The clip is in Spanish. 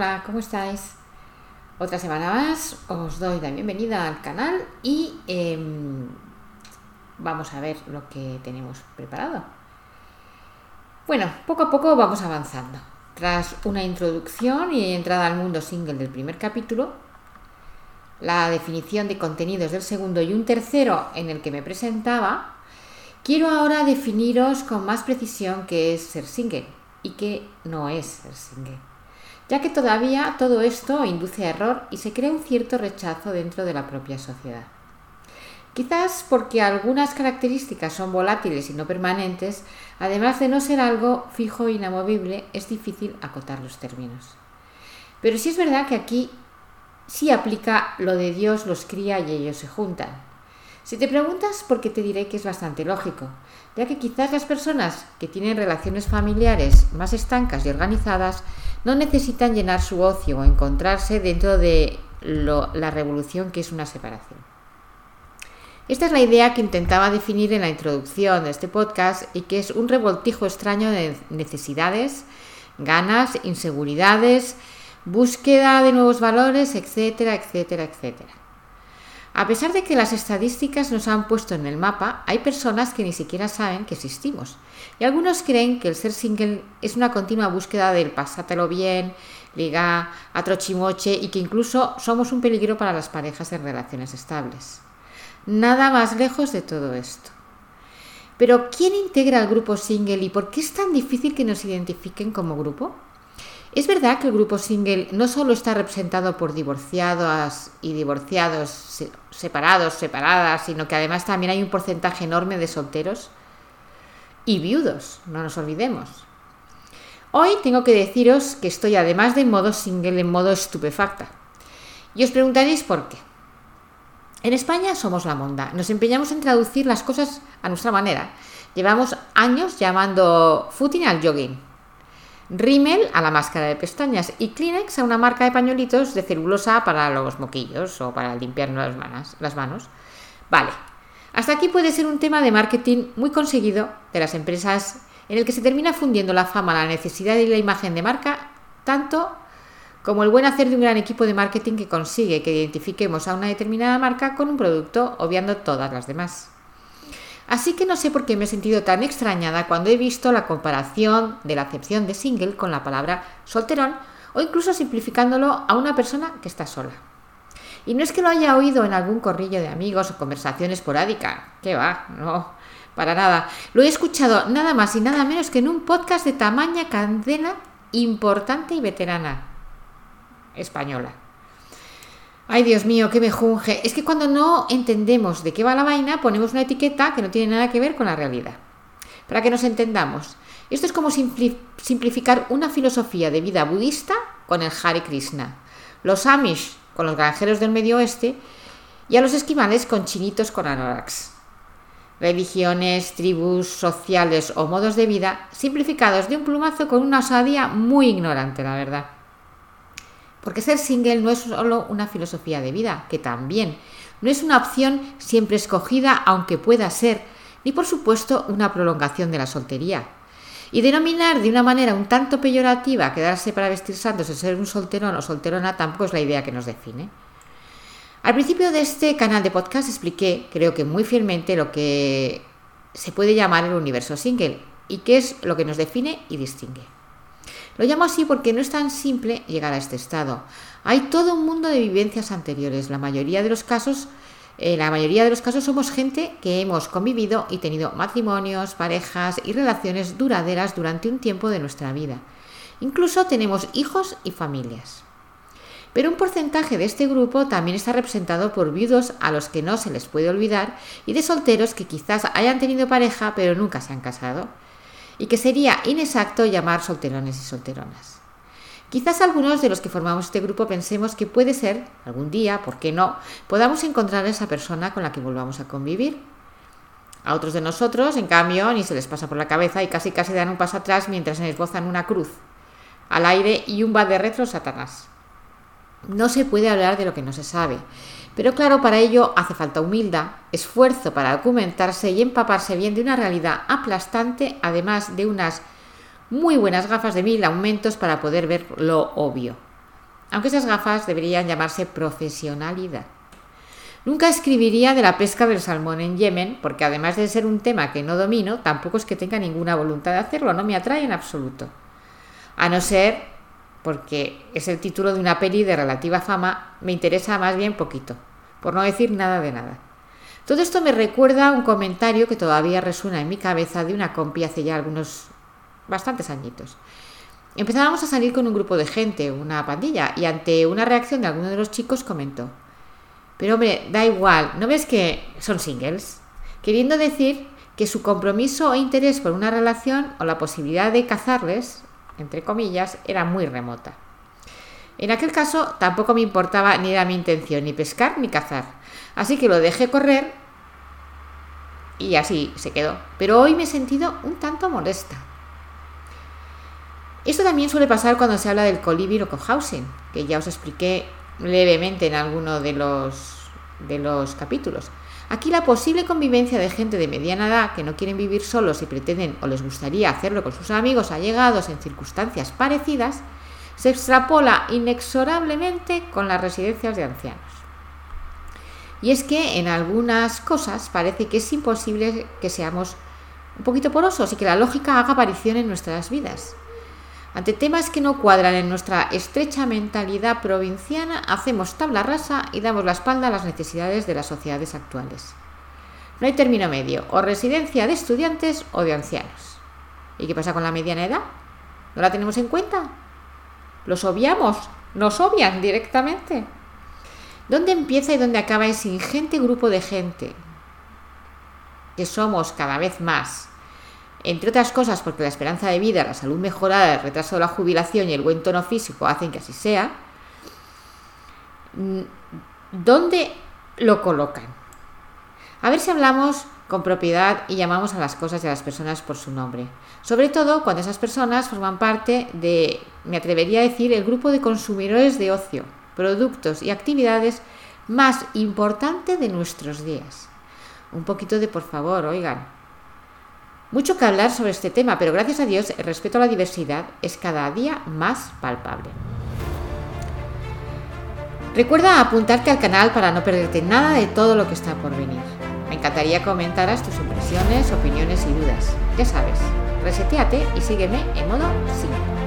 Hola, ¿cómo estáis? Otra semana más, os doy la bienvenida al canal y em, vamos a ver lo que tenemos preparado. Bueno, poco a poco vamos avanzando. Tras una introducción y entrada al mundo single del primer capítulo, la definición de contenidos del segundo y un tercero en el que me presentaba, quiero ahora definiros con más precisión qué es ser single y qué no es ser single ya que todavía todo esto induce a error y se crea un cierto rechazo dentro de la propia sociedad. Quizás porque algunas características son volátiles y no permanentes, además de no ser algo fijo e inamovible, es difícil acotar los términos. Pero sí es verdad que aquí sí aplica lo de Dios los cría y ellos se juntan. Si te preguntas por qué te diré que es bastante lógico, ya que quizás las personas que tienen relaciones familiares más estancas y organizadas no necesitan llenar su ocio o encontrarse dentro de la revolución que es una separación. Esta es la idea que intentaba definir en la introducción de este podcast y que es un revoltijo extraño de necesidades, ganas, inseguridades, búsqueda de nuevos valores, etcétera, etcétera, etcétera. A pesar de que las estadísticas nos han puesto en el mapa, hay personas que ni siquiera saben que existimos. Y algunos creen que el ser single es una continua búsqueda del pasátelo bien, liga, atrochimoche y que incluso somos un peligro para las parejas en relaciones estables. Nada más lejos de todo esto. Pero ¿quién integra el grupo single y por qué es tan difícil que nos identifiquen como grupo? Es verdad que el grupo single no solo está representado por divorciados y divorciados, separados, separadas, sino que además también hay un porcentaje enorme de solteros y viudos, no nos olvidemos. Hoy tengo que deciros que estoy además de modo single en modo estupefacta. Y os preguntaréis por qué. En España somos la monda, nos empeñamos en traducir las cosas a nuestra manera. Llevamos años llamando footing al jogging Rimmel a la máscara de pestañas y Kleenex a una marca de pañuelitos de celulosa para los moquillos o para limpiar las manos. Las manos. Vale, hasta aquí puede ser un tema de marketing muy conseguido de las empresas en el que se termina fundiendo la fama, la necesidad y la imagen de marca, tanto como el buen hacer de un gran equipo de marketing que consigue que identifiquemos a una determinada marca con un producto, obviando todas las demás. Así que no sé por qué me he sentido tan extrañada cuando he visto la comparación de la acepción de single con la palabra solterón o incluso simplificándolo a una persona que está sola. Y no es que lo haya oído en algún corrillo de amigos o conversación esporádica, que va, no, para nada. Lo he escuchado nada más y nada menos que en un podcast de tamaña cadena importante y veterana española. Ay, Dios mío, qué me junge. Es que cuando no entendemos de qué va la vaina, ponemos una etiqueta que no tiene nada que ver con la realidad. Para que nos entendamos, esto es como simplificar una filosofía de vida budista con el Hare Krishna, los Amish con los granjeros del Medio Oeste y a los esquimales con chinitos con anoraks. Religiones, tribus, sociales o modos de vida simplificados de un plumazo con una osadía muy ignorante, la verdad. Porque ser single no es solo una filosofía de vida, que también, no es una opción siempre escogida, aunque pueda ser, ni por supuesto una prolongación de la soltería. Y denominar de una manera un tanto peyorativa quedarse para vestir santos o ser un solterón o solterona tampoco es la idea que nos define. Al principio de este canal de podcast expliqué, creo que muy fielmente, lo que se puede llamar el universo single y qué es lo que nos define y distingue. Lo llamo así porque no es tan simple llegar a este estado. Hay todo un mundo de vivencias anteriores. La mayoría de los casos, en la mayoría de los casos somos gente que hemos convivido y tenido matrimonios, parejas y relaciones duraderas durante un tiempo de nuestra vida. Incluso tenemos hijos y familias. Pero un porcentaje de este grupo también está representado por viudos a los que no se les puede olvidar y de solteros que quizás hayan tenido pareja pero nunca se han casado y que sería inexacto llamar solterones y solteronas. Quizás algunos de los que formamos este grupo pensemos que puede ser, algún día, ¿por qué no?, podamos encontrar a esa persona con la que volvamos a convivir. A otros de nosotros, en cambio, ni se les pasa por la cabeza y casi casi dan un paso atrás mientras se esbozan una cruz al aire y un va de retro Satanás. No se puede hablar de lo que no se sabe, pero claro, para ello hace falta humildad, esfuerzo para documentarse y empaparse bien de una realidad aplastante, además de unas muy buenas gafas de mil aumentos para poder ver lo obvio. Aunque esas gafas deberían llamarse profesionalidad. Nunca escribiría de la pesca del salmón en Yemen, porque además de ser un tema que no domino, tampoco es que tenga ninguna voluntad de hacerlo, no me atrae en absoluto. A no ser porque es el título de una peli de relativa fama, me interesa más bien poquito, por no decir nada de nada. Todo esto me recuerda a un comentario que todavía resuena en mi cabeza de una compi hace ya algunos bastantes añitos. Empezábamos a salir con un grupo de gente, una pandilla, y ante una reacción de alguno de los chicos comentó, pero hombre, da igual, ¿no ves que son singles? Queriendo decir que su compromiso o interés por una relación o la posibilidad de cazarles entre comillas, era muy remota. En aquel caso tampoco me importaba ni era mi intención ni pescar ni cazar, así que lo dejé correr y así se quedó. Pero hoy me he sentido un tanto molesta. Esto también suele pasar cuando se habla del colibri o cohousing, que ya os expliqué levemente en alguno de los, de los capítulos. Aquí la posible convivencia de gente de mediana edad que no quieren vivir solos y pretenden o les gustaría hacerlo con sus amigos allegados en circunstancias parecidas, se extrapola inexorablemente con las residencias de ancianos. Y es que en algunas cosas parece que es imposible que seamos un poquito porosos y que la lógica haga aparición en nuestras vidas. Ante temas que no cuadran en nuestra estrecha mentalidad provinciana, hacemos tabla rasa y damos la espalda a las necesidades de las sociedades actuales. No hay término medio, o residencia de estudiantes o de ancianos. ¿Y qué pasa con la mediana edad? ¿No la tenemos en cuenta? ¿Los obviamos? ¿Nos obvian directamente? ¿Dónde empieza y dónde acaba ese ingente grupo de gente que somos cada vez más entre otras cosas porque la esperanza de vida, la salud mejorada, el retraso de la jubilación y el buen tono físico hacen que así sea, mm, ¿dónde lo colocan? A ver si hablamos con propiedad y llamamos a las cosas y a las personas por su nombre. Sobre todo cuando esas personas forman parte de, me atrevería a decir, el grupo de consumidores de ocio, productos y actividades más importante de nuestros días. Un poquito de por favor, oigan, mucho que hablar sobre este tema, pero gracias a Dios el respeto a la diversidad es cada día más palpable. Recuerda apuntarte al canal para no perderte nada de todo lo que está por venir. Me encantaría comentaras tus impresiones, opiniones y dudas. Ya sabes, reseteate y sígueme en modo 5.